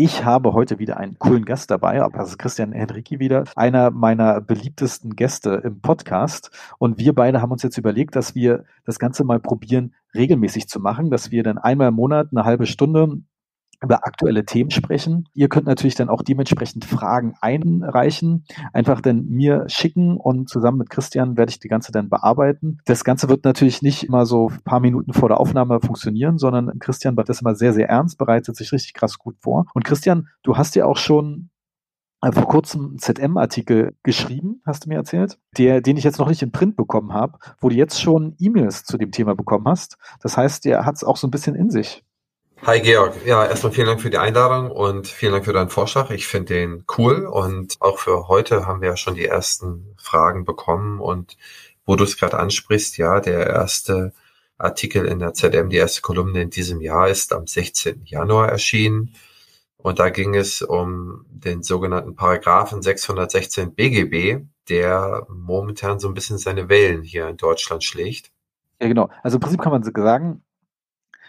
Ich habe heute wieder einen coolen Gast dabei, aber das ist Christian Henrici wieder, einer meiner beliebtesten Gäste im Podcast. Und wir beide haben uns jetzt überlegt, dass wir das Ganze mal probieren, regelmäßig zu machen, dass wir dann einmal im Monat eine halbe Stunde über aktuelle Themen sprechen. Ihr könnt natürlich dann auch dementsprechend Fragen einreichen, einfach dann mir schicken und zusammen mit Christian werde ich die ganze dann bearbeiten. Das Ganze wird natürlich nicht immer so ein paar Minuten vor der Aufnahme funktionieren, sondern Christian wird das immer sehr, sehr ernst, bereitet sich richtig krass gut vor. Und Christian, du hast ja auch schon äh, vor kurzem einen ZM-Artikel geschrieben, hast du mir erzählt, der, den ich jetzt noch nicht in Print bekommen habe, wo du jetzt schon E-Mails zu dem Thema bekommen hast. Das heißt, der hat es auch so ein bisschen in sich. Hi Georg, ja, erstmal vielen Dank für die Einladung und vielen Dank für deinen Vorschlag. Ich finde den cool und auch für heute haben wir ja schon die ersten Fragen bekommen und wo du es gerade ansprichst, ja, der erste Artikel in der ZM, die erste Kolumne in diesem Jahr ist am 16. Januar erschienen und da ging es um den sogenannten Paragraphen 616 BGB, der momentan so ein bisschen seine Wellen hier in Deutschland schlägt. Ja, genau. Also im Prinzip kann man sagen,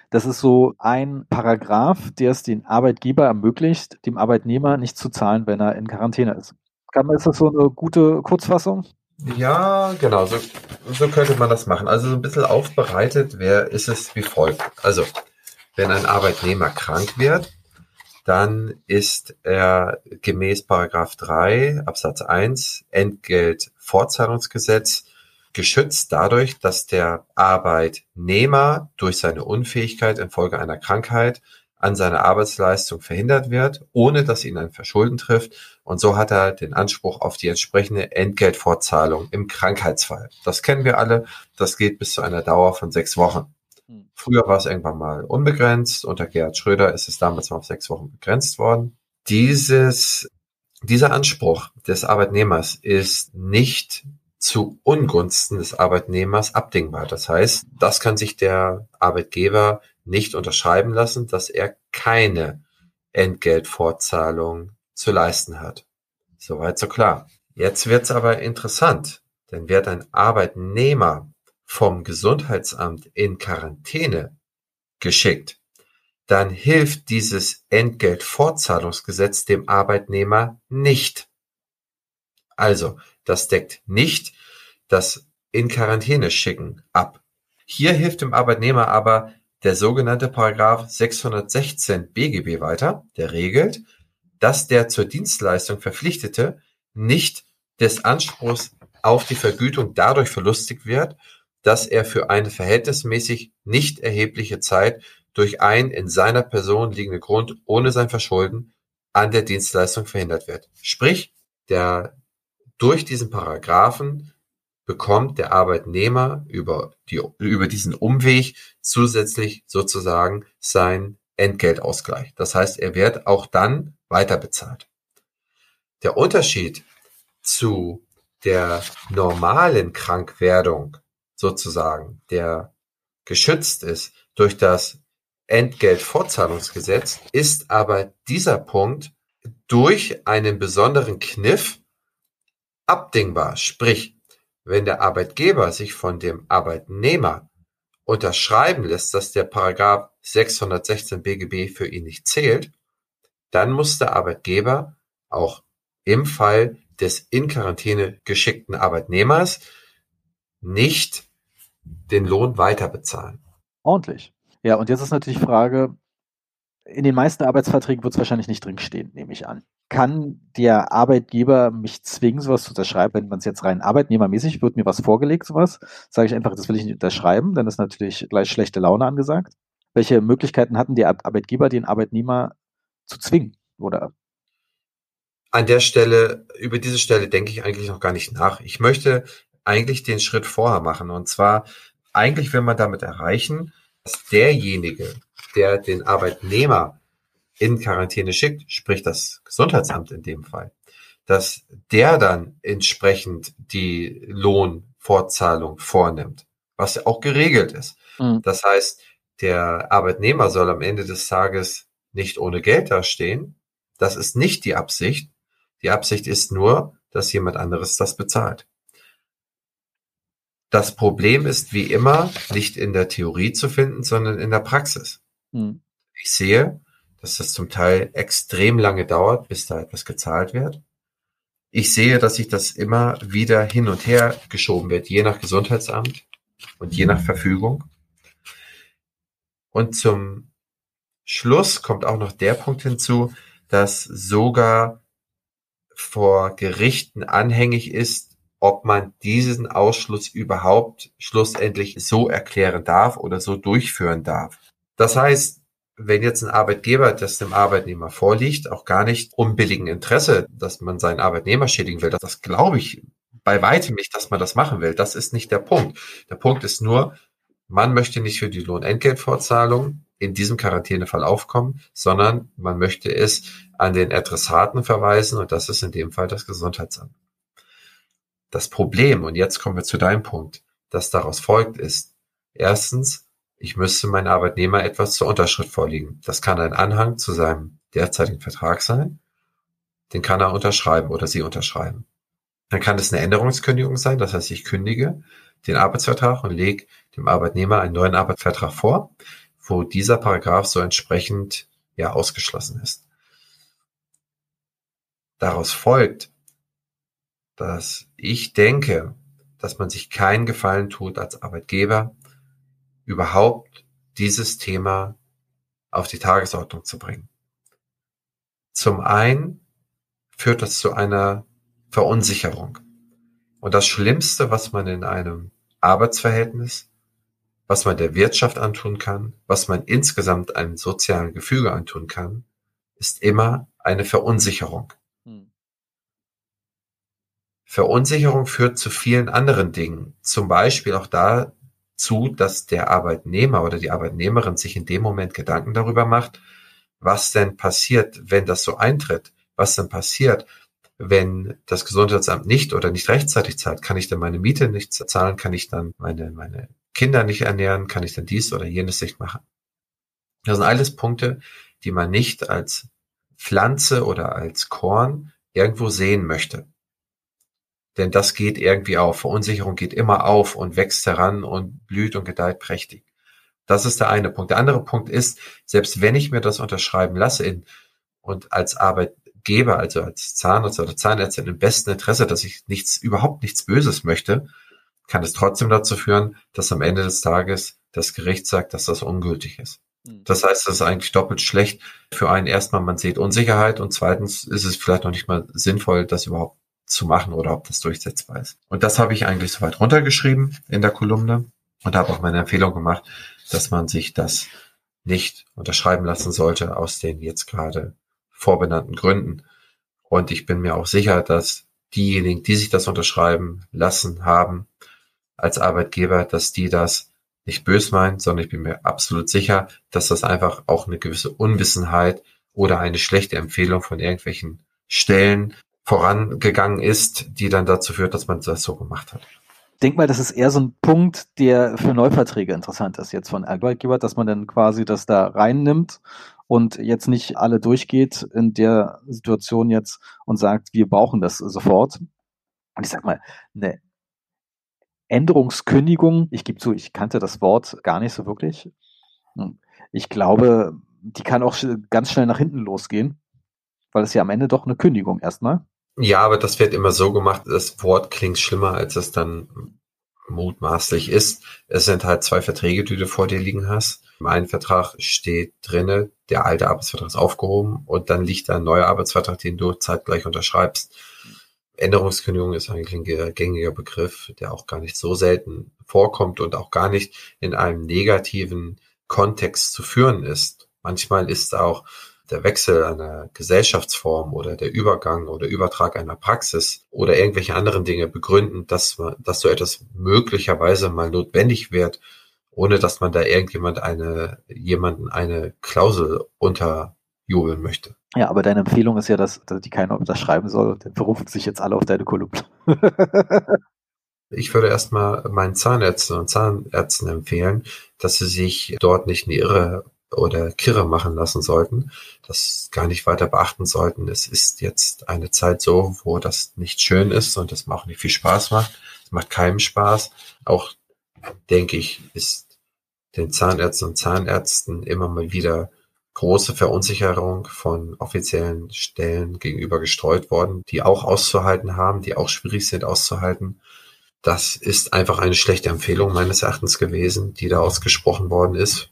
das ist so ein Paragraph, der es den Arbeitgeber ermöglicht, dem Arbeitnehmer nicht zu zahlen, wenn er in Quarantäne ist. Ist das so eine gute Kurzfassung? Ja, genau, so, so könnte man das machen. Also so ein bisschen aufbereitet wer ist es wie folgt. Also, wenn ein Arbeitnehmer krank wird, dann ist er gemäß Paragraph 3 Absatz 1 Entgeltfortzahlungsgesetz geschützt dadurch, dass der Arbeitnehmer durch seine Unfähigkeit infolge einer Krankheit an seiner Arbeitsleistung verhindert wird, ohne dass ihn ein Verschulden trifft. Und so hat er den Anspruch auf die entsprechende Entgeltfortzahlung im Krankheitsfall. Das kennen wir alle. Das geht bis zu einer Dauer von sechs Wochen. Hm. Früher war es irgendwann mal unbegrenzt. Unter Gerhard Schröder ist es damals mal auf sechs Wochen begrenzt worden. Dieses, dieser Anspruch des Arbeitnehmers ist nicht zu Ungunsten des Arbeitnehmers abdingbar. Das heißt, das kann sich der Arbeitgeber nicht unterschreiben lassen, dass er keine Entgeltfortzahlung zu leisten hat. Soweit so klar. Jetzt wird's aber interessant, denn wird ein Arbeitnehmer vom Gesundheitsamt in Quarantäne geschickt, dann hilft dieses Entgeltfortzahlungsgesetz dem Arbeitnehmer nicht. Also, das deckt nicht das in Quarantäne schicken ab. Hier hilft dem Arbeitnehmer aber der sogenannte Paragraph 616 BGB weiter, der regelt, dass der zur Dienstleistung Verpflichtete nicht des Anspruchs auf die Vergütung dadurch verlustig wird, dass er für eine verhältnismäßig nicht erhebliche Zeit durch einen in seiner Person liegenden Grund ohne sein Verschulden an der Dienstleistung verhindert wird. Sprich, der durch diesen Paragraphen bekommt der Arbeitnehmer über, die, über diesen Umweg zusätzlich sozusagen sein Entgeltausgleich. Das heißt, er wird auch dann weiter bezahlt. Der Unterschied zu der normalen Krankwerdung sozusagen, der geschützt ist durch das Entgeltfortzahlungsgesetz, ist aber dieser Punkt durch einen besonderen Kniff abdingbar, sprich, wenn der Arbeitgeber sich von dem Arbeitnehmer unterschreiben lässt, dass der Paragraph 616 BGB für ihn nicht zählt, dann muss der Arbeitgeber auch im Fall des in Quarantäne geschickten Arbeitnehmers nicht den Lohn weiter bezahlen. Ordentlich. Ja, und jetzt ist natürlich die Frage, in den meisten Arbeitsverträgen wird es wahrscheinlich nicht drinstehen, nehme ich an kann der Arbeitgeber mich zwingen, sowas zu unterschreiben, wenn man es jetzt rein arbeitnehmermäßig, wird mir was vorgelegt, sowas, sage ich einfach, das will ich nicht unterschreiben, dann ist natürlich gleich schlechte Laune angesagt. Welche Möglichkeiten hatten die Arbeitgeber, den Arbeitnehmer zu zwingen, oder? An der Stelle, über diese Stelle denke ich eigentlich noch gar nicht nach. Ich möchte eigentlich den Schritt vorher machen. Und zwar, eigentlich will man damit erreichen, dass derjenige, der den Arbeitnehmer in Quarantäne schickt, sprich das Gesundheitsamt in dem Fall, dass der dann entsprechend die Lohnfortzahlung vornimmt, was ja auch geregelt ist. Mhm. Das heißt, der Arbeitnehmer soll am Ende des Tages nicht ohne Geld dastehen. Das ist nicht die Absicht. Die Absicht ist nur, dass jemand anderes das bezahlt. Das Problem ist wie immer nicht in der Theorie zu finden, sondern in der Praxis. Mhm. Ich sehe, dass das zum Teil extrem lange dauert, bis da etwas gezahlt wird. Ich sehe, dass sich das immer wieder hin und her geschoben wird, je nach Gesundheitsamt und je nach Verfügung. Und zum Schluss kommt auch noch der Punkt hinzu, dass sogar vor Gerichten anhängig ist, ob man diesen Ausschluss überhaupt schlussendlich so erklären darf oder so durchführen darf. Das heißt, wenn jetzt ein Arbeitgeber das dem Arbeitnehmer vorliegt, auch gar nicht unbilligen Interesse, dass man seinen Arbeitnehmer schädigen will, das, glaube ich bei weitem nicht, dass man das machen will. Das ist nicht der Punkt. Der Punkt ist nur, man möchte nicht für die Lohnentgeltfortzahlung in diesem Quarantänefall aufkommen, sondern man möchte es an den Adressaten verweisen und das ist in dem Fall das Gesundheitsamt. Das Problem, und jetzt kommen wir zu deinem Punkt, das daraus folgt, ist, erstens, ich müsste meinen Arbeitnehmer etwas zur Unterschrift vorlegen. Das kann ein Anhang zu seinem derzeitigen Vertrag sein. Den kann er unterschreiben oder sie unterschreiben. Dann kann es eine Änderungskündigung sein, das heißt, ich kündige den Arbeitsvertrag und lege dem Arbeitnehmer einen neuen Arbeitsvertrag vor, wo dieser Paragraph so entsprechend ja ausgeschlossen ist. Daraus folgt, dass ich denke, dass man sich keinen Gefallen tut als Arbeitgeber, überhaupt dieses Thema auf die Tagesordnung zu bringen. Zum einen führt das zu einer Verunsicherung. Und das Schlimmste, was man in einem Arbeitsverhältnis, was man der Wirtschaft antun kann, was man insgesamt einem sozialen Gefüge antun kann, ist immer eine Verunsicherung. Hm. Verunsicherung führt zu vielen anderen Dingen. Zum Beispiel auch dazu, dass der Arbeitnehmer oder die Arbeitnehmerin sich in dem Moment Gedanken darüber macht, was denn passiert, wenn das so eintritt? Was denn passiert, wenn das Gesundheitsamt nicht oder nicht rechtzeitig zahlt, kann ich dann meine Miete nicht zahlen, kann ich dann meine, meine Kinder nicht ernähren, kann ich dann dies oder jenes nicht machen. Das sind alles Punkte, die man nicht als Pflanze oder als Korn irgendwo sehen möchte. Denn das geht irgendwie auf. Verunsicherung geht immer auf und wächst heran und blüht und gedeiht prächtig. Das ist der eine Punkt. Der andere Punkt ist, selbst wenn ich mir das unterschreiben lasse in, und als Arbeit, Geber, also als Zahnarzt oder Zahnärztin im besten Interesse, dass ich nichts, überhaupt nichts Böses möchte, kann es trotzdem dazu führen, dass am Ende des Tages das Gericht sagt, dass das ungültig ist. Hm. Das heißt, das ist eigentlich doppelt schlecht für einen. Erstmal, man sieht Unsicherheit und zweitens ist es vielleicht noch nicht mal sinnvoll, das überhaupt zu machen oder ob das durchsetzbar ist. Und das habe ich eigentlich soweit runtergeschrieben in der Kolumne und habe auch meine Empfehlung gemacht, dass man sich das nicht unterschreiben lassen sollte aus den jetzt gerade vorbenannten Gründen. Und ich bin mir auch sicher, dass diejenigen, die sich das unterschreiben lassen haben, als Arbeitgeber, dass die das nicht bös meinen, sondern ich bin mir absolut sicher, dass das einfach auch eine gewisse Unwissenheit oder eine schlechte Empfehlung von irgendwelchen Stellen vorangegangen ist, die dann dazu führt, dass man das so gemacht hat. Ich denke mal, das ist eher so ein Punkt, der für Neuverträge interessant ist jetzt von Arbeitgeber, dass man dann quasi das da reinnimmt und jetzt nicht alle durchgeht in der Situation jetzt und sagt, wir brauchen das sofort. Und ich sag mal, eine Änderungskündigung, ich gebe zu, ich kannte das Wort gar nicht so wirklich. Ich glaube, die kann auch ganz schnell nach hinten losgehen, weil es ja am Ende doch eine Kündigung erstmal. Ja, aber das wird immer so gemacht, das Wort klingt schlimmer, als es dann mutmaßlich ist. Es sind halt zwei Verträge, die du vor dir liegen hast. Im einen Vertrag steht drinne, der alte Arbeitsvertrag ist aufgehoben und dann liegt da ein neuer Arbeitsvertrag, den du zeitgleich unterschreibst. Änderungskündigung ist eigentlich ein gängiger Begriff, der auch gar nicht so selten vorkommt und auch gar nicht in einem negativen Kontext zu führen ist. Manchmal ist auch der Wechsel einer Gesellschaftsform oder der Übergang oder Übertrag einer Praxis oder irgendwelche anderen Dinge begründen, dass, man, dass so etwas möglicherweise mal notwendig wird, ohne dass man da irgendjemand eine, jemanden eine Klausel unterjubeln möchte. Ja, aber deine Empfehlung ist ja, dass, dass die keiner unterschreiben soll. Dann berufen sich jetzt alle auf deine Kolumne. Ich würde erstmal meinen Zahnärzten und Zahnärzten empfehlen, dass sie sich dort nicht in die Irre oder Kirre machen lassen sollten, das gar nicht weiter beachten sollten. Es ist jetzt eine Zeit so, wo das nicht schön ist und das auch nicht viel Spaß macht. Es macht keinem Spaß. Auch, denke ich, ist den Zahnärzten und Zahnärzten immer mal wieder große Verunsicherung von offiziellen Stellen gegenüber gestreut worden, die auch auszuhalten haben, die auch schwierig sind auszuhalten. Das ist einfach eine schlechte Empfehlung meines Erachtens gewesen, die da ausgesprochen worden ist.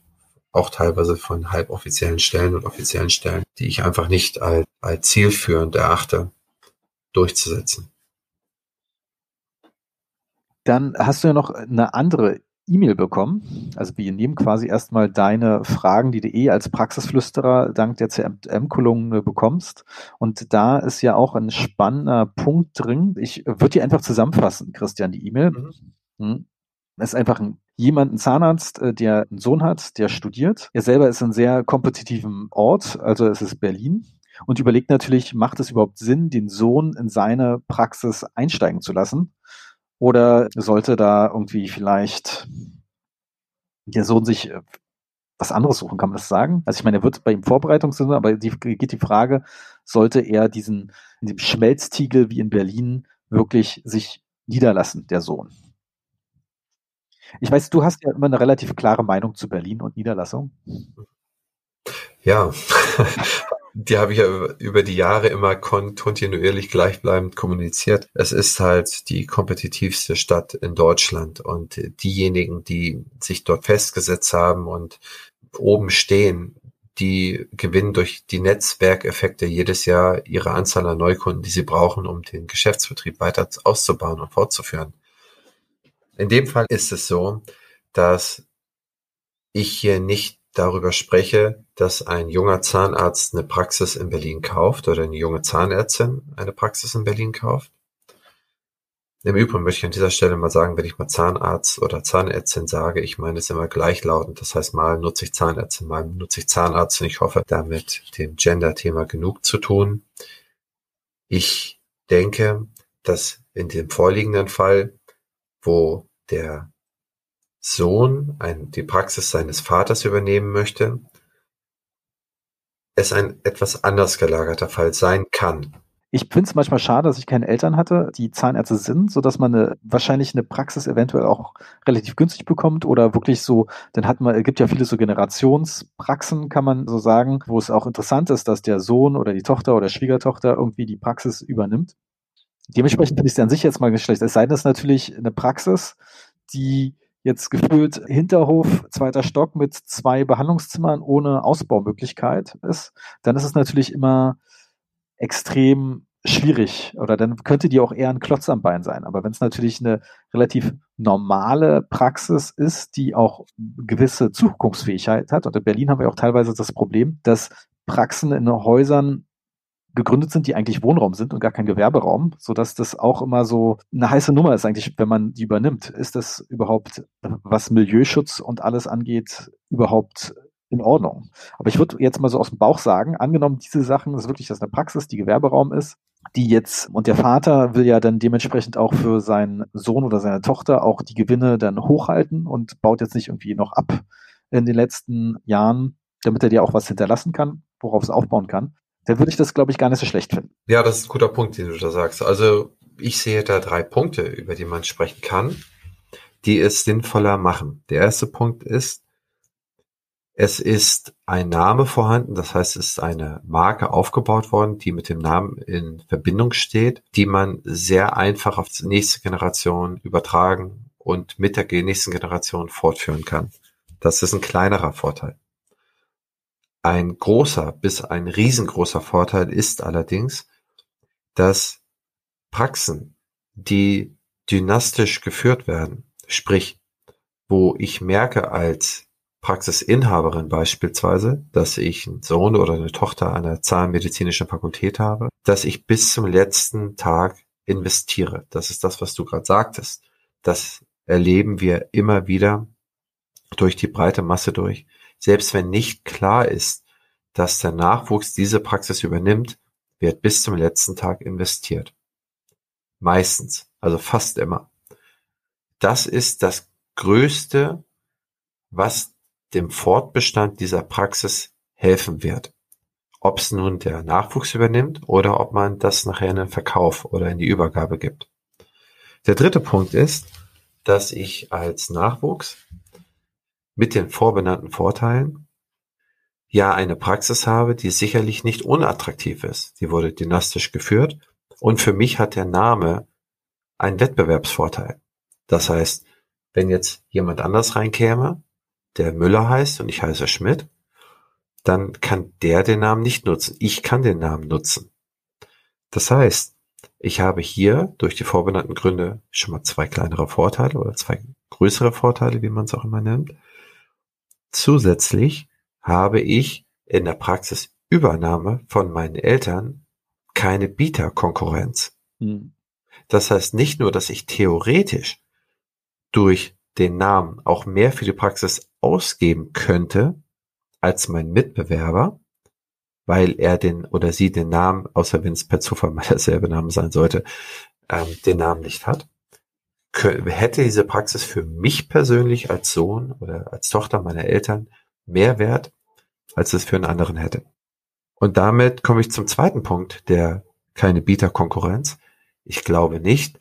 Auch teilweise von halboffiziellen Stellen und offiziellen Stellen, die ich einfach nicht als, als zielführend erachte, durchzusetzen. Dann hast du ja noch eine andere E-Mail bekommen. Also wir nehmen quasi erstmal deine Fragen, die du eh als Praxisflüsterer dank der CM-Kolumne bekommst. Und da ist ja auch ein spannender Punkt drin. Ich würde dir einfach zusammenfassen, Christian, die E-Mail. Mhm. Hm. Ist einfach ein, jemand, ein Zahnarzt, äh, der einen Sohn hat, der studiert. Er selber ist in sehr kompetitivem Ort, also es ist Berlin. Und überlegt natürlich, macht es überhaupt Sinn, den Sohn in seine Praxis einsteigen zu lassen? Oder sollte da irgendwie vielleicht der Sohn sich äh, was anderes suchen, kann man das sagen? Also ich meine, er wird bei ihm Vorbereitungssinne, aber die, geht die Frage, sollte er diesen, in dem Schmelztiegel wie in Berlin wirklich sich niederlassen, der Sohn? Ich weiß, du hast ja immer eine relativ klare Meinung zu Berlin und Niederlassung. Ja, die habe ich ja über die Jahre immer kontinuierlich gleichbleibend kommuniziert. Es ist halt die kompetitivste Stadt in Deutschland und diejenigen, die sich dort festgesetzt haben und oben stehen, die gewinnen durch die Netzwerkeffekte jedes Jahr ihre Anzahl an Neukunden, die sie brauchen, um den Geschäftsbetrieb weiter auszubauen und fortzuführen. In dem Fall ist es so, dass ich hier nicht darüber spreche, dass ein junger Zahnarzt eine Praxis in Berlin kauft oder eine junge Zahnärztin eine Praxis in Berlin kauft. Im Übrigen möchte ich an dieser Stelle mal sagen, wenn ich mal Zahnarzt oder Zahnärztin sage, ich meine es immer gleichlautend. Das heißt, mal nutze ich Zahnärztin, mal nutze ich Zahnarzt und ich hoffe, damit dem Gender-Thema genug zu tun. Ich denke, dass in dem vorliegenden Fall, wo der Sohn ein, die Praxis seines Vaters übernehmen möchte, es ein etwas anders gelagerter Fall sein kann. Ich finde es manchmal schade, dass ich keine Eltern hatte, die Zahnärzte sind, so dass man eine, wahrscheinlich eine Praxis eventuell auch relativ günstig bekommt oder wirklich so, dann hat man, es gibt ja viele so Generationspraxen, kann man so sagen, wo es auch interessant ist, dass der Sohn oder die Tochter oder Schwiegertochter irgendwie die Praxis übernimmt. Dementsprechend finde ich es an sich jetzt mal nicht schlecht. Es sei denn, es ist natürlich eine Praxis, die jetzt gefühlt Hinterhof, zweiter Stock mit zwei Behandlungszimmern ohne Ausbaumöglichkeit ist, dann ist es natürlich immer extrem schwierig oder dann könnte die auch eher ein Klotz am Bein sein. Aber wenn es natürlich eine relativ normale Praxis ist, die auch gewisse Zukunftsfähigkeit hat, und in Berlin haben wir auch teilweise das Problem, dass Praxen in Häusern gegründet sind, die eigentlich Wohnraum sind und gar kein Gewerberaum, sodass das auch immer so eine heiße Nummer ist eigentlich, wenn man die übernimmt. Ist das überhaupt, was Milieuschutz und alles angeht, überhaupt in Ordnung? Aber ich würde jetzt mal so aus dem Bauch sagen, angenommen diese Sachen, das ist wirklich das eine Praxis, die Gewerberaum ist, die jetzt, und der Vater will ja dann dementsprechend auch für seinen Sohn oder seine Tochter auch die Gewinne dann hochhalten und baut jetzt nicht irgendwie noch ab in den letzten Jahren, damit er dir auch was hinterlassen kann, worauf es aufbauen kann dann würde ich das, glaube ich, gar nicht so schlecht finden. Ja, das ist ein guter Punkt, den du da sagst. Also ich sehe da drei Punkte, über die man sprechen kann, die es sinnvoller machen. Der erste Punkt ist, es ist ein Name vorhanden, das heißt, es ist eine Marke aufgebaut worden, die mit dem Namen in Verbindung steht, die man sehr einfach auf die nächste Generation übertragen und mit der nächsten Generation fortführen kann. Das ist ein kleinerer Vorteil. Ein großer bis ein riesengroßer Vorteil ist allerdings, dass Praxen, die dynastisch geführt werden, sprich, wo ich merke als Praxisinhaberin beispielsweise, dass ich einen Sohn oder eine Tochter der zahnmedizinischen Fakultät habe, dass ich bis zum letzten Tag investiere. Das ist das, was du gerade sagtest. Das erleben wir immer wieder durch die breite Masse durch selbst wenn nicht klar ist, dass der Nachwuchs diese Praxis übernimmt, wird bis zum letzten Tag investiert. Meistens, also fast immer. Das ist das Größte, was dem Fortbestand dieser Praxis helfen wird. Ob es nun der Nachwuchs übernimmt oder ob man das nachher in den Verkauf oder in die Übergabe gibt. Der dritte Punkt ist, dass ich als Nachwuchs mit den vorbenannten Vorteilen ja eine Praxis habe, die sicherlich nicht unattraktiv ist. Die wurde dynastisch geführt und für mich hat der Name einen Wettbewerbsvorteil. Das heißt, wenn jetzt jemand anders reinkäme, der Müller heißt und ich heiße Schmidt, dann kann der den Namen nicht nutzen. Ich kann den Namen nutzen. Das heißt, ich habe hier durch die vorbenannten Gründe schon mal zwei kleinere Vorteile oder zwei größere Vorteile, wie man es auch immer nennt. Zusätzlich habe ich in der Praxisübernahme von meinen Eltern keine Bieterkonkurrenz. Hm. Das heißt nicht nur, dass ich theoretisch durch den Namen auch mehr für die Praxis ausgeben könnte als mein Mitbewerber, weil er den oder sie den Namen, außer wenn es per Zufall mal derselbe Name sein sollte, ähm, den Namen nicht hat, hätte diese Praxis für mich persönlich als Sohn oder als Tochter meiner Eltern mehr Wert, als es für einen anderen hätte. Und damit komme ich zum zweiten Punkt, der keine Bieterkonkurrenz. Ich glaube nicht,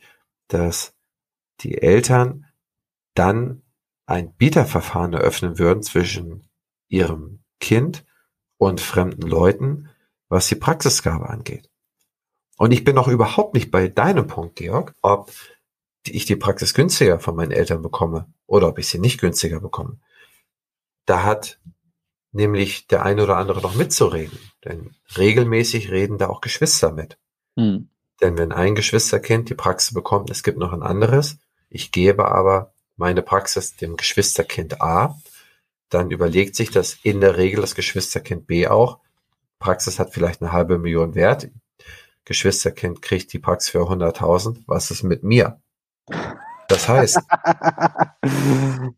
dass die Eltern dann ein Bieterverfahren eröffnen würden zwischen ihrem Kind und fremden Leuten, was die Praxisgabe angeht. Und ich bin noch überhaupt nicht bei deinem Punkt, Georg, ob ich die Praxis günstiger von meinen Eltern bekomme oder ob ich sie nicht günstiger bekomme. Da hat nämlich der eine oder andere noch mitzureden. Denn regelmäßig reden da auch Geschwister mit. Hm. Denn wenn ein Geschwisterkind die Praxis bekommt, es gibt noch ein anderes, ich gebe aber meine Praxis dem Geschwisterkind A, dann überlegt sich das in der Regel das Geschwisterkind B auch. Praxis hat vielleicht eine halbe Million Wert. Geschwisterkind kriegt die Praxis für 100.000. Was ist mit mir? Das heißt,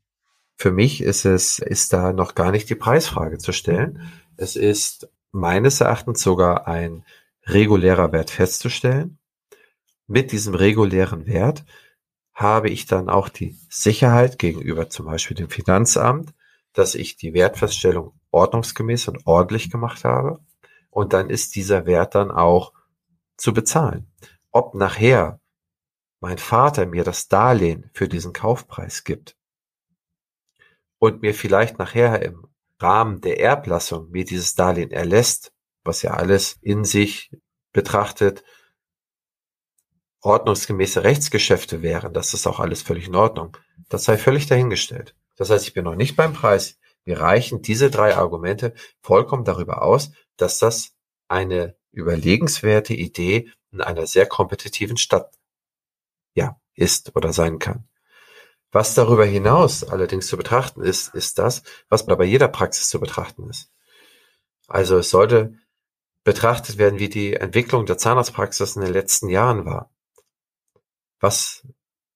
für mich ist es, ist da noch gar nicht die Preisfrage zu stellen. Es ist meines Erachtens sogar ein regulärer Wert festzustellen. Mit diesem regulären Wert habe ich dann auch die Sicherheit gegenüber zum Beispiel dem Finanzamt, dass ich die Wertfeststellung ordnungsgemäß und ordentlich gemacht habe. Und dann ist dieser Wert dann auch zu bezahlen. Ob nachher mein Vater mir das Darlehen für diesen Kaufpreis gibt und mir vielleicht nachher im Rahmen der Erblassung mir dieses Darlehen erlässt, was ja alles in sich betrachtet ordnungsgemäße Rechtsgeschäfte wären, das ist auch alles völlig in Ordnung. Das sei völlig dahingestellt. Das heißt, ich bin noch nicht beim Preis. Wir reichen diese drei Argumente vollkommen darüber aus, dass das eine überlegenswerte Idee in einer sehr kompetitiven Stadt ja, ist oder sein kann. Was darüber hinaus allerdings zu betrachten ist, ist das, was bei jeder Praxis zu betrachten ist. Also es sollte betrachtet werden, wie die Entwicklung der Zahnarztpraxis in den letzten Jahren war. Was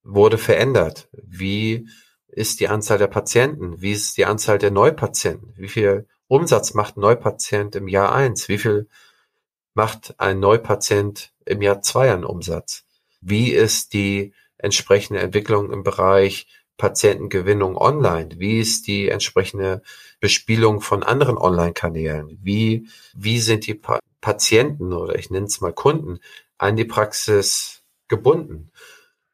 wurde verändert? Wie ist die Anzahl der Patienten? Wie ist die Anzahl der Neupatienten? Wie viel Umsatz macht ein Neupatient im Jahr eins? Wie viel macht ein Neupatient im Jahr zwei an Umsatz? Wie ist die entsprechende Entwicklung im Bereich Patientengewinnung online? Wie ist die entsprechende Bespielung von anderen Online-Kanälen? Wie, wie sind die pa Patienten oder ich nenne es mal Kunden an die Praxis gebunden?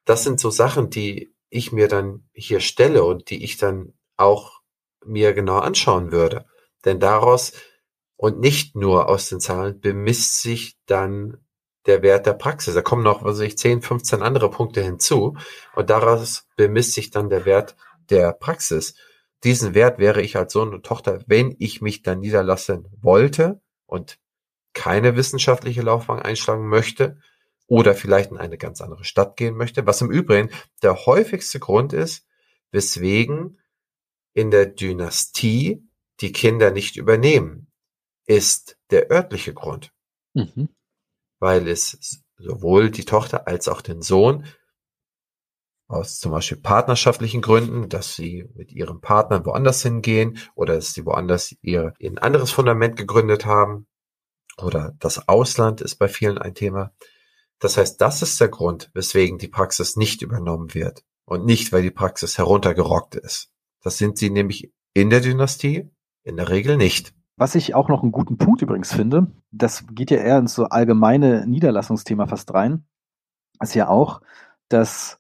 Das sind so Sachen, die ich mir dann hier stelle und die ich dann auch mir genau anschauen würde. Denn daraus und nicht nur aus den Zahlen bemisst sich dann der Wert der Praxis. Da kommen noch, was weiß ich, 10, 15 andere Punkte hinzu und daraus bemisst sich dann der Wert der Praxis. Diesen Wert wäre ich als Sohn und Tochter, wenn ich mich dann niederlassen wollte und keine wissenschaftliche Laufbahn einschlagen möchte oder vielleicht in eine ganz andere Stadt gehen möchte, was im Übrigen der häufigste Grund ist, weswegen in der Dynastie die Kinder nicht übernehmen, ist der örtliche Grund. Mhm weil es sowohl die Tochter als auch den Sohn aus zum Beispiel partnerschaftlichen Gründen, dass sie mit ihrem Partner woanders hingehen oder dass sie woanders ihr ein anderes Fundament gegründet haben oder das Ausland ist bei vielen ein Thema. Das heißt, das ist der Grund, weswegen die Praxis nicht übernommen wird und nicht, weil die Praxis heruntergerockt ist. Das sind sie nämlich in der Dynastie in der Regel nicht. Was ich auch noch einen guten Punkt übrigens finde, das geht ja eher ins so allgemeine Niederlassungsthema fast rein, ist ja auch, dass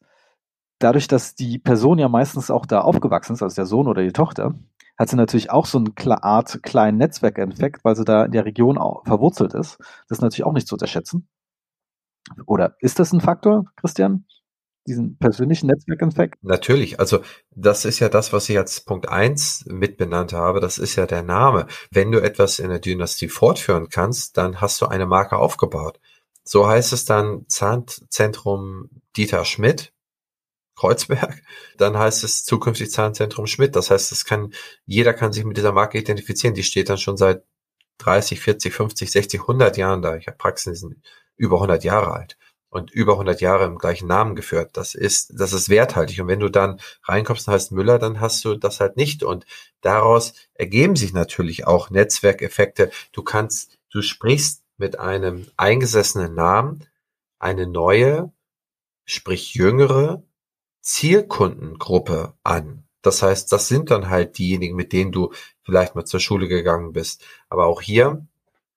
dadurch, dass die Person ja meistens auch da aufgewachsen ist, also der Sohn oder die Tochter, hat sie natürlich auch so eine Art kleinen Netzwerkeffekt, weil sie da in der Region auch verwurzelt ist. Das ist natürlich auch nicht zu unterschätzen. Oder ist das ein Faktor, Christian? Diesen persönlichen Netzwerkeffekt? Natürlich. Also, das ist ja das, was ich als Punkt eins mitbenannt habe. Das ist ja der Name. Wenn du etwas in der Dynastie fortführen kannst, dann hast du eine Marke aufgebaut. So heißt es dann Zahnzentrum Dieter Schmidt, Kreuzberg, dann heißt es zukünftig Zahnzentrum Schmidt. Das heißt, es kann, jeder kann sich mit dieser Marke identifizieren. Die steht dann schon seit 30, 40, 50, 60, 100 Jahren da. Ich habe Praxen, die sind über 100 Jahre alt und über 100 Jahre im gleichen Namen geführt. Das ist, das ist werthaltig. Und wenn du dann reinkommst und heißt Müller, dann hast du das halt nicht. Und daraus ergeben sich natürlich auch Netzwerkeffekte. Du kannst, du sprichst mit einem eingesessenen Namen eine neue, sprich jüngere Zielkundengruppe an. Das heißt, das sind dann halt diejenigen, mit denen du vielleicht mal zur Schule gegangen bist. Aber auch hier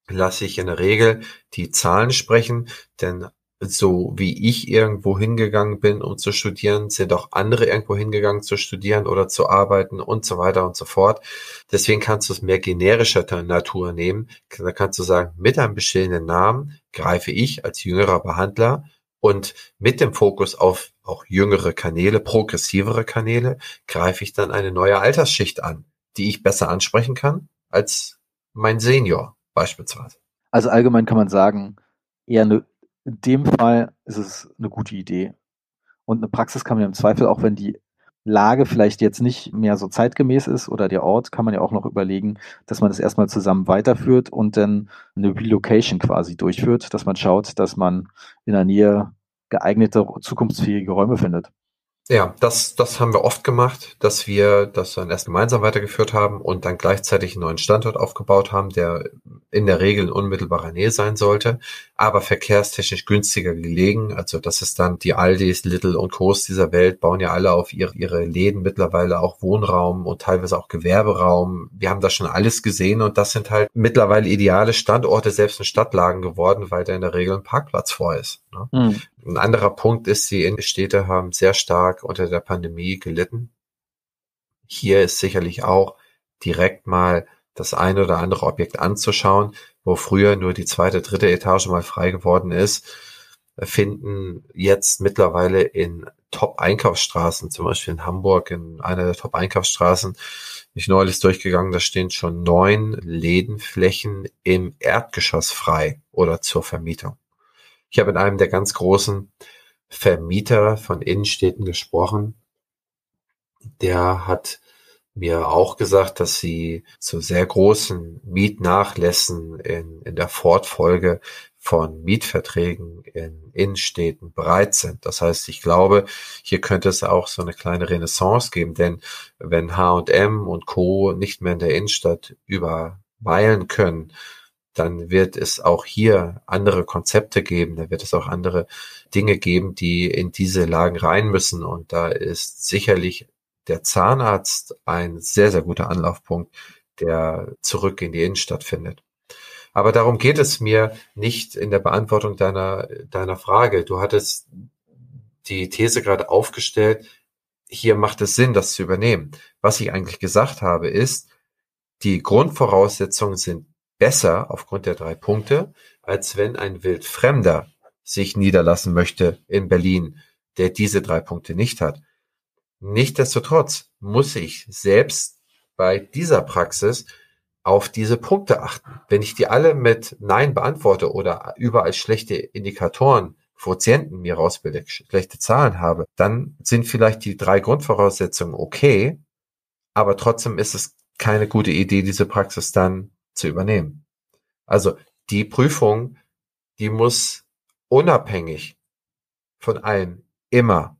lasse ich in der Regel die Zahlen sprechen, denn so wie ich irgendwo hingegangen bin, um zu studieren, sind auch andere irgendwo hingegangen zu studieren oder zu arbeiten und so weiter und so fort. Deswegen kannst du es mehr generischer Natur nehmen. Da kannst du sagen, mit einem bestehenden Namen greife ich als jüngerer Behandler und mit dem Fokus auf auch jüngere Kanäle, progressivere Kanäle, greife ich dann eine neue Altersschicht an, die ich besser ansprechen kann als mein Senior beispielsweise. Also allgemein kann man sagen, eher eine in dem Fall ist es eine gute Idee. Und eine Praxis kann man im Zweifel, auch wenn die Lage vielleicht jetzt nicht mehr so zeitgemäß ist oder der Ort, kann man ja auch noch überlegen, dass man das erstmal zusammen weiterführt und dann eine Relocation quasi durchführt, dass man schaut, dass man in der Nähe geeignete, zukunftsfähige Räume findet. Ja, das, das haben wir oft gemacht, dass wir das dann erst gemeinsam weitergeführt haben und dann gleichzeitig einen neuen Standort aufgebaut haben, der in der Regel in unmittelbarer Nähe sein sollte, aber verkehrstechnisch günstiger gelegen. Also das ist dann die Aldis, Little und Co's dieser Welt, bauen ja alle auf ihre, ihre Läden mittlerweile auch Wohnraum und teilweise auch Gewerberaum. Wir haben das schon alles gesehen und das sind halt mittlerweile ideale Standorte, selbst in Stadtlagen geworden, weil da in der Regel ein Parkplatz vor ist. Ne? Mhm. Ein anderer Punkt ist, die Innenstädte haben sehr stark unter der Pandemie gelitten. Hier ist sicherlich auch direkt mal das ein oder andere Objekt anzuschauen, wo früher nur die zweite, dritte Etage mal frei geworden ist, finden jetzt mittlerweile in Top-Einkaufsstraßen, zum Beispiel in Hamburg, in einer der Top-Einkaufsstraßen, ich neulich durchgegangen, da stehen schon neun Lädenflächen im Erdgeschoss frei oder zur Vermietung. Ich habe mit einem der ganz großen Vermieter von Innenstädten gesprochen. Der hat mir auch gesagt, dass sie zu sehr großen Mietnachlässen in, in der Fortfolge von Mietverträgen in Innenstädten bereit sind. Das heißt, ich glaube, hier könnte es auch so eine kleine Renaissance geben, denn wenn H&M und Co. nicht mehr in der Innenstadt überweilen können, dann wird es auch hier andere Konzepte geben, da wird es auch andere Dinge geben, die in diese Lagen rein müssen. Und da ist sicherlich der Zahnarzt ein sehr, sehr guter Anlaufpunkt, der zurück in die Innenstadt findet. Aber darum geht es mir nicht in der Beantwortung deiner, deiner Frage. Du hattest die These gerade aufgestellt, hier macht es Sinn, das zu übernehmen. Was ich eigentlich gesagt habe, ist, die Grundvoraussetzungen sind besser aufgrund der drei Punkte, als wenn ein Wildfremder sich niederlassen möchte in Berlin, der diese drei Punkte nicht hat. Nichtsdestotrotz muss ich selbst bei dieser Praxis auf diese Punkte achten. Wenn ich die alle mit Nein beantworte oder überall schlechte Indikatoren, Quotienten mir rausbilde, schlechte Zahlen habe, dann sind vielleicht die drei Grundvoraussetzungen okay, aber trotzdem ist es keine gute Idee, diese Praxis dann zu übernehmen. Also die Prüfung, die muss unabhängig von allem immer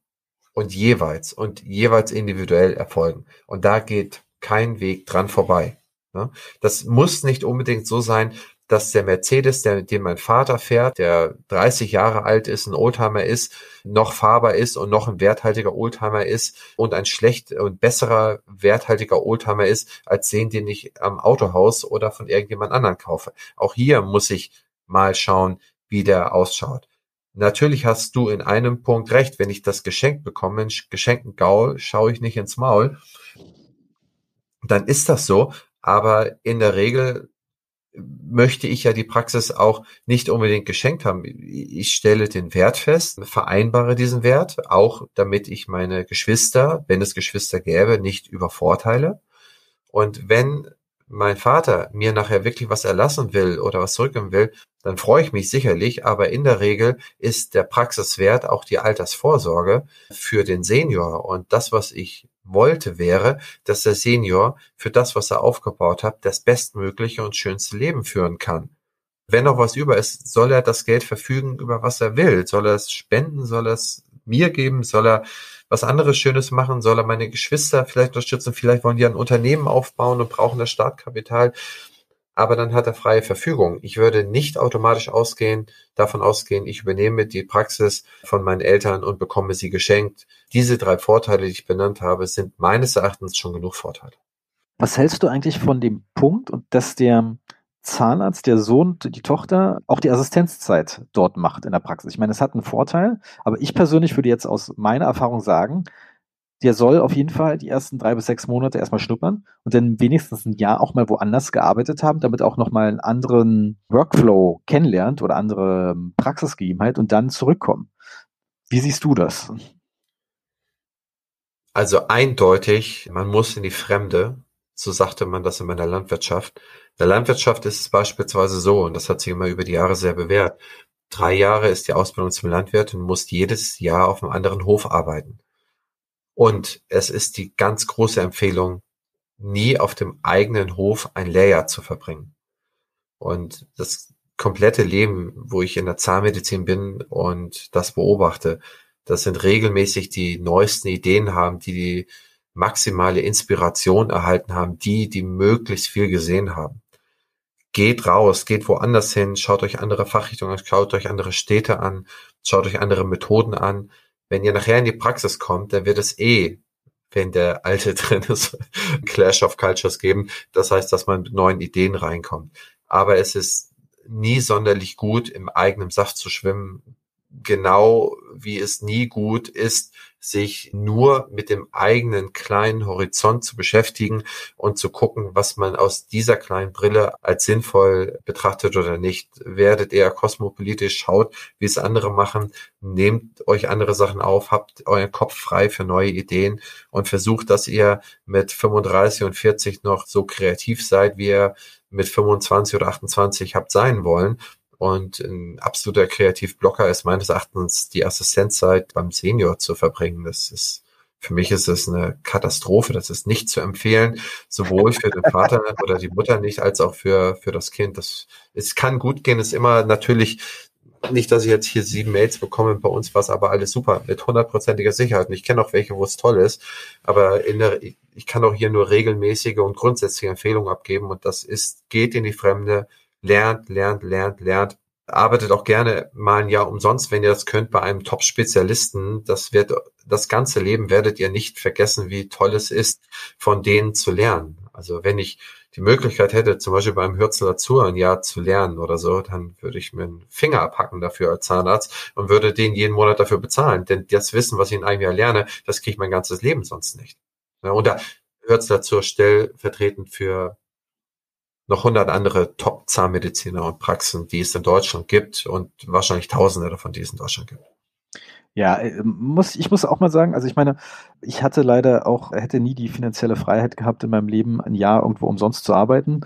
und jeweils und jeweils individuell erfolgen. Und da geht kein Weg dran vorbei. Ne? Das muss nicht unbedingt so sein, dass der Mercedes, der, den mein Vater fährt, der 30 Jahre alt ist, ein Oldtimer ist, noch fahrbar ist und noch ein werthaltiger Oldtimer ist und ein schlecht und besserer werthaltiger Oldtimer ist, als den, den ich am Autohaus oder von irgendjemand anderen kaufe. Auch hier muss ich mal schauen, wie der ausschaut. Natürlich hast du in einem Punkt recht, wenn ich das Geschenk bekomme, geschenkten Gaul, schaue ich nicht ins Maul. dann ist das so. Aber in der Regel möchte ich ja die Praxis auch nicht unbedingt geschenkt haben. Ich stelle den Wert fest, vereinbare diesen Wert, auch damit ich meine Geschwister, wenn es Geschwister gäbe, nicht übervorteile. Und wenn mein Vater mir nachher wirklich was erlassen will oder was zurückgeben will, dann freue ich mich sicherlich, aber in der Regel ist der Praxiswert auch die Altersvorsorge für den Senior. Und das, was ich wollte, wäre, dass der Senior für das, was er aufgebaut hat, das bestmögliche und schönste Leben führen kann. Wenn noch was über ist, soll er das Geld verfügen, über was er will. Soll er es spenden, soll er es mir geben, soll er was anderes Schönes machen, soll er meine Geschwister vielleicht unterstützen, vielleicht wollen die ein Unternehmen aufbauen und brauchen das Startkapital, aber dann hat er freie Verfügung. Ich würde nicht automatisch ausgehen, davon ausgehen, ich übernehme die Praxis von meinen Eltern und bekomme sie geschenkt. Diese drei Vorteile, die ich benannt habe, sind meines Erachtens schon genug Vorteile. Was hältst du eigentlich von dem Punkt, dass der Zahnarzt, der Sohn, die Tochter auch die Assistenzzeit dort macht in der Praxis. Ich meine, es hat einen Vorteil, aber ich persönlich würde jetzt aus meiner Erfahrung sagen, der soll auf jeden Fall die ersten drei bis sechs Monate erstmal schnuppern und dann wenigstens ein Jahr auch mal woanders gearbeitet haben, damit auch nochmal einen anderen Workflow kennenlernt oder andere Praxisgegebenheit und dann zurückkommen. Wie siehst du das? Also eindeutig, man muss in die Fremde, so sagte man das in meiner Landwirtschaft, der Landwirtschaft ist es beispielsweise so, und das hat sich immer über die Jahre sehr bewährt, drei Jahre ist die Ausbildung zum Landwirt und muss jedes Jahr auf einem anderen Hof arbeiten. Und es ist die ganz große Empfehlung, nie auf dem eigenen Hof ein Lehrjahr zu verbringen. Und das komplette Leben, wo ich in der Zahnmedizin bin und das beobachte, das sind regelmäßig die neuesten Ideen haben, die die maximale Inspiration erhalten haben, die, die möglichst viel gesehen haben. Geht raus, geht woanders hin, schaut euch andere Fachrichtungen an, schaut euch andere Städte an, schaut euch andere Methoden an. Wenn ihr nachher in die Praxis kommt, dann wird es eh, wenn der alte drin ist, Clash of Cultures geben. Das heißt, dass man mit neuen Ideen reinkommt. Aber es ist nie sonderlich gut, im eigenen Saft zu schwimmen, genau wie es nie gut ist, sich nur mit dem eigenen kleinen Horizont zu beschäftigen und zu gucken, was man aus dieser kleinen Brille als sinnvoll betrachtet oder nicht. Werdet eher kosmopolitisch, schaut, wie es andere machen, nehmt euch andere Sachen auf, habt euren Kopf frei für neue Ideen und versucht, dass ihr mit 35 und 40 noch so kreativ seid, wie ihr mit 25 oder 28 habt sein wollen und ein absoluter Kreativblocker ist meines Erachtens die Assistenzzeit beim Senior zu verbringen. Das ist für mich ist es eine Katastrophe. Das ist nicht zu empfehlen, sowohl für den Vater oder die Mutter nicht, als auch für, für das Kind. Das, es kann gut gehen, ist immer natürlich nicht, dass ich jetzt hier sieben Mails bekomme, bei uns war es aber alles super, mit hundertprozentiger Sicherheit. Und ich kenne auch welche, wo es toll ist, aber in der, ich kann auch hier nur regelmäßige und grundsätzliche Empfehlungen abgeben und das ist, geht in die Fremde, lernt, lernt, lernt, lernt. Arbeitet auch gerne mal ein Jahr umsonst, wenn ihr das könnt, bei einem Top-Spezialisten. Das wird, das ganze Leben werdet ihr nicht vergessen, wie toll es ist, von denen zu lernen. Also wenn ich die Möglichkeit hätte, zum Beispiel beim Hürzeler zu ein Jahr zu lernen oder so, dann würde ich mir einen Finger abhacken dafür als Zahnarzt und würde den jeden Monat dafür bezahlen. Denn das Wissen, was ich in einem Jahr lerne, das kriege ich mein ganzes Leben sonst nicht. und da Hürzeler zur stellvertretend für noch hundert andere Top-Zahnmediziner und Praxen, die es in Deutschland gibt und wahrscheinlich Tausende davon, die es in Deutschland gibt. Ja, äh, muss, ich muss auch mal sagen, also ich meine, ich hatte leider auch, hätte nie die finanzielle Freiheit gehabt, in meinem Leben ein Jahr irgendwo umsonst zu arbeiten.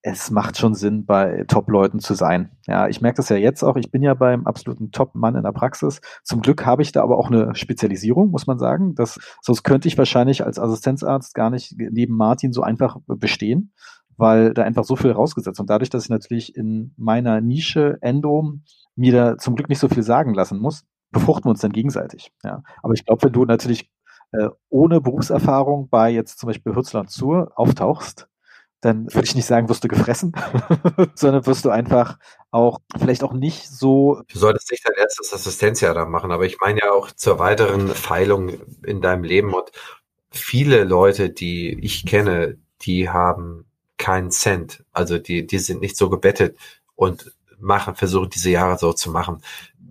Es macht schon Sinn, bei Top-Leuten zu sein. Ja, ich merke das ja jetzt auch. Ich bin ja beim absoluten Top-Mann in der Praxis. Zum Glück habe ich da aber auch eine Spezialisierung, muss man sagen. Das, sonst könnte ich wahrscheinlich als Assistenzarzt gar nicht neben Martin so einfach bestehen weil da einfach so viel rausgesetzt. Und dadurch, dass ich natürlich in meiner Nische Endo mir da zum Glück nicht so viel sagen lassen muss, befruchten wir uns dann gegenseitig. Ja. Aber ich glaube, wenn du natürlich äh, ohne Berufserfahrung bei jetzt zum Beispiel Hürzland Zur auftauchst, dann würde ich nicht sagen, wirst du gefressen, sondern wirst du einfach auch vielleicht auch nicht so. Du solltest nicht dein erstes Assistenzjahr da machen, aber ich meine ja auch zur weiteren Feilung in deinem Leben und viele Leute, die ich kenne, die haben keinen Cent. Also die, die sind nicht so gebettet und machen, versuchen diese Jahre so zu machen.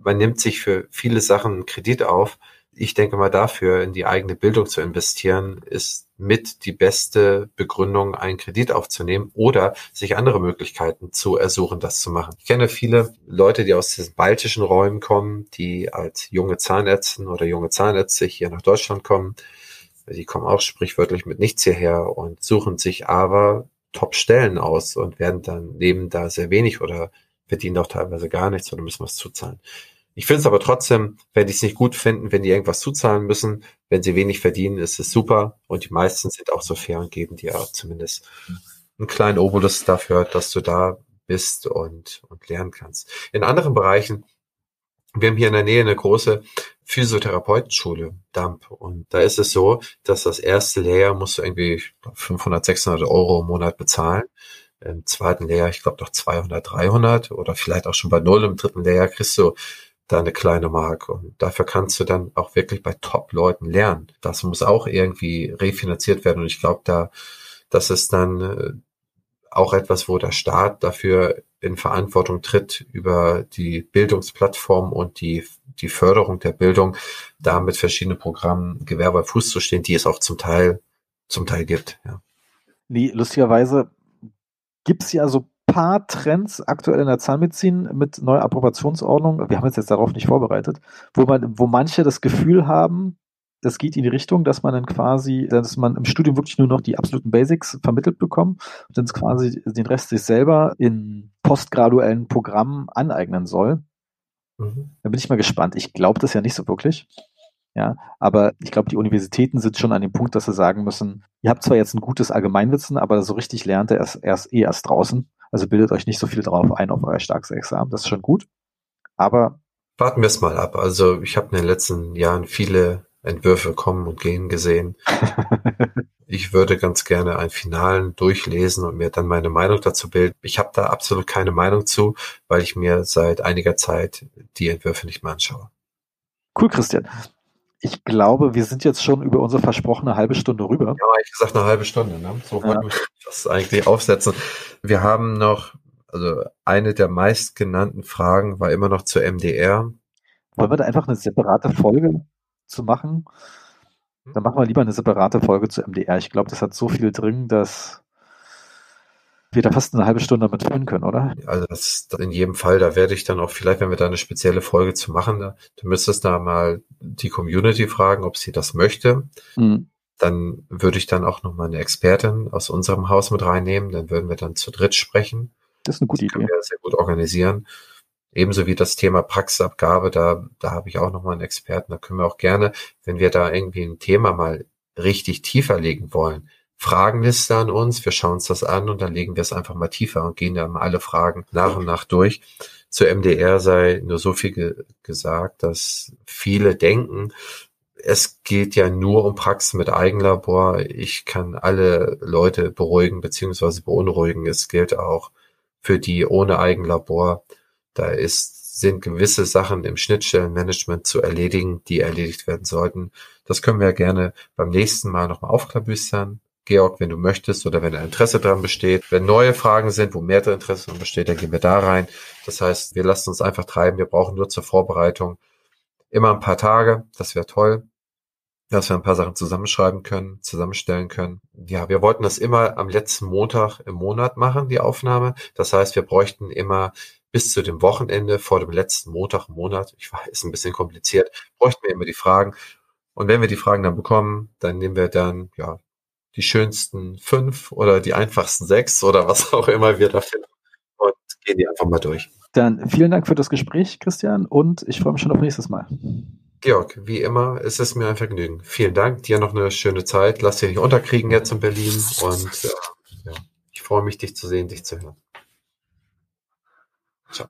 Man nimmt sich für viele Sachen einen Kredit auf. ich denke mal dafür in die eigene Bildung zu investieren, ist mit die beste Begründung, einen Kredit aufzunehmen oder sich andere Möglichkeiten zu ersuchen, das zu machen. Ich kenne viele Leute, die aus diesen baltischen Räumen kommen, die als junge Zahnärzte oder junge Zahnärzte hier nach Deutschland kommen. Die kommen auch sprichwörtlich mit nichts hierher und suchen sich aber Top-Stellen aus und werden dann nehmen da sehr wenig oder verdienen auch teilweise gar nichts oder müssen was zuzahlen. Ich finde es aber trotzdem, wenn die es nicht gut finden, wenn die irgendwas zuzahlen müssen, wenn sie wenig verdienen, ist es super. Und die meisten sind auch so fair und geben dir zumindest einen kleinen Obolus dafür, dass du da bist und, und lernen kannst. In anderen Bereichen, wir haben hier in der Nähe eine große Physiotherapeutenschule, DAMP. Und da ist es so, dass das erste Lehrjahr musst du irgendwie 500, 600 Euro im Monat bezahlen. Im zweiten Lehrjahr, ich glaube, doch 200, 300 oder vielleicht auch schon bei Null. Im dritten Lehrjahr kriegst du da eine kleine Mark. Und dafür kannst du dann auch wirklich bei Top-Leuten lernen. Das muss auch irgendwie refinanziert werden. Und ich glaube, da, das ist dann äh, auch etwas, wo der Staat dafür in Verantwortung tritt, über die Bildungsplattform und die, die Förderung der Bildung, da mit verschiedenen Programmen Gewehr bei Fuß zu stehen, die es auch zum Teil, zum Teil gibt, ja. Nee, lustigerweise gibt's ja so paar Trends aktuell in der Zahnmedizin mit neuer Approbationsordnung. Wir haben uns jetzt darauf nicht vorbereitet, wo man, wo manche das Gefühl haben, das geht in die Richtung, dass man dann quasi, dass man im Studium wirklich nur noch die absoluten Basics vermittelt bekommt und dann quasi den Rest sich selber in postgraduellen Programmen aneignen soll. Mhm. Da bin ich mal gespannt. Ich glaube das ja nicht so wirklich. Ja, aber ich glaube, die Universitäten sind schon an dem Punkt, dass sie sagen müssen, ihr habt zwar jetzt ein gutes Allgemeinwissen, aber so richtig lernt ihr erst, erst eh erst draußen. Also bildet euch nicht so viel drauf ein auf euer starkes Examen. Das ist schon gut. Aber warten wir es mal ab. Also ich habe in den letzten Jahren viele Entwürfe kommen und gehen gesehen. ich würde ganz gerne einen finalen durchlesen und mir dann meine Meinung dazu bilden. Ich habe da absolut keine Meinung zu, weil ich mir seit einiger Zeit die Entwürfe nicht mehr anschaue. Cool, Christian. Ich glaube, wir sind jetzt schon über unsere versprochene halbe Stunde rüber. Ja, ich gesagt eine halbe Stunde. Ne? So ja. wollten wir das eigentlich aufsetzen. Wir haben noch, also eine der meistgenannten Fragen war immer noch zur MDR. Wollen wir da einfach eine separate Folge zu machen? Hm? Dann machen wir lieber eine separate Folge zu MDR. Ich glaube, das hat so viel drin, dass wir da fast eine halbe Stunde damit füllen können, oder? Also das in jedem Fall, da werde ich dann auch vielleicht, wenn wir da eine spezielle Folge zu machen, da, du müsstest da mal die Community fragen, ob sie das möchte. Mhm. Dann würde ich dann auch noch mal eine Expertin aus unserem Haus mit reinnehmen. Dann würden wir dann zu dritt sprechen. Das ist eine gute das Idee. Können wir sehr gut organisieren. Ebenso wie das Thema Praxisabgabe, da, da habe ich auch noch mal einen Experten. Da können wir auch gerne, wenn wir da irgendwie ein Thema mal richtig tiefer legen wollen, Fragenliste an uns. Wir schauen uns das an und dann legen wir es einfach mal tiefer und gehen dann mal alle Fragen nach und nach durch. Zur MDR sei nur so viel ge gesagt, dass viele denken, es geht ja nur um Praxen mit Eigenlabor. Ich kann alle Leute beruhigen bzw. beunruhigen. Es gilt auch für die ohne Eigenlabor. Da ist, sind gewisse Sachen im Schnittstellenmanagement zu erledigen, die erledigt werden sollten. Das können wir gerne beim nächsten Mal nochmal aufklabüstern. Georg, wenn du möchtest oder wenn ein Interesse daran besteht. Wenn neue Fragen sind, wo mehr Interesse daran besteht, dann gehen wir da rein. Das heißt, wir lassen uns einfach treiben. Wir brauchen nur zur Vorbereitung immer ein paar Tage. Das wäre toll, dass wir ein paar Sachen zusammenschreiben können, zusammenstellen können. Ja, wir wollten das immer am letzten Montag im Monat machen, die Aufnahme. Das heißt, wir bräuchten immer bis zu dem Wochenende vor dem letzten Montag im Monat, ich weiß, ist ein bisschen kompliziert, bräuchten wir immer die Fragen. Und wenn wir die Fragen dann bekommen, dann nehmen wir dann, ja, die schönsten fünf oder die einfachsten sechs oder was auch immer wir da finden und gehen die einfach mal durch. Dann vielen Dank für das Gespräch, Christian, und ich freue mich schon auf nächstes Mal. Georg, wie immer, es ist mir ein Vergnügen. Vielen Dank, dir noch eine schöne Zeit. Lass dich nicht unterkriegen jetzt in Berlin und äh, ja, ich freue mich, dich zu sehen, dich zu hören.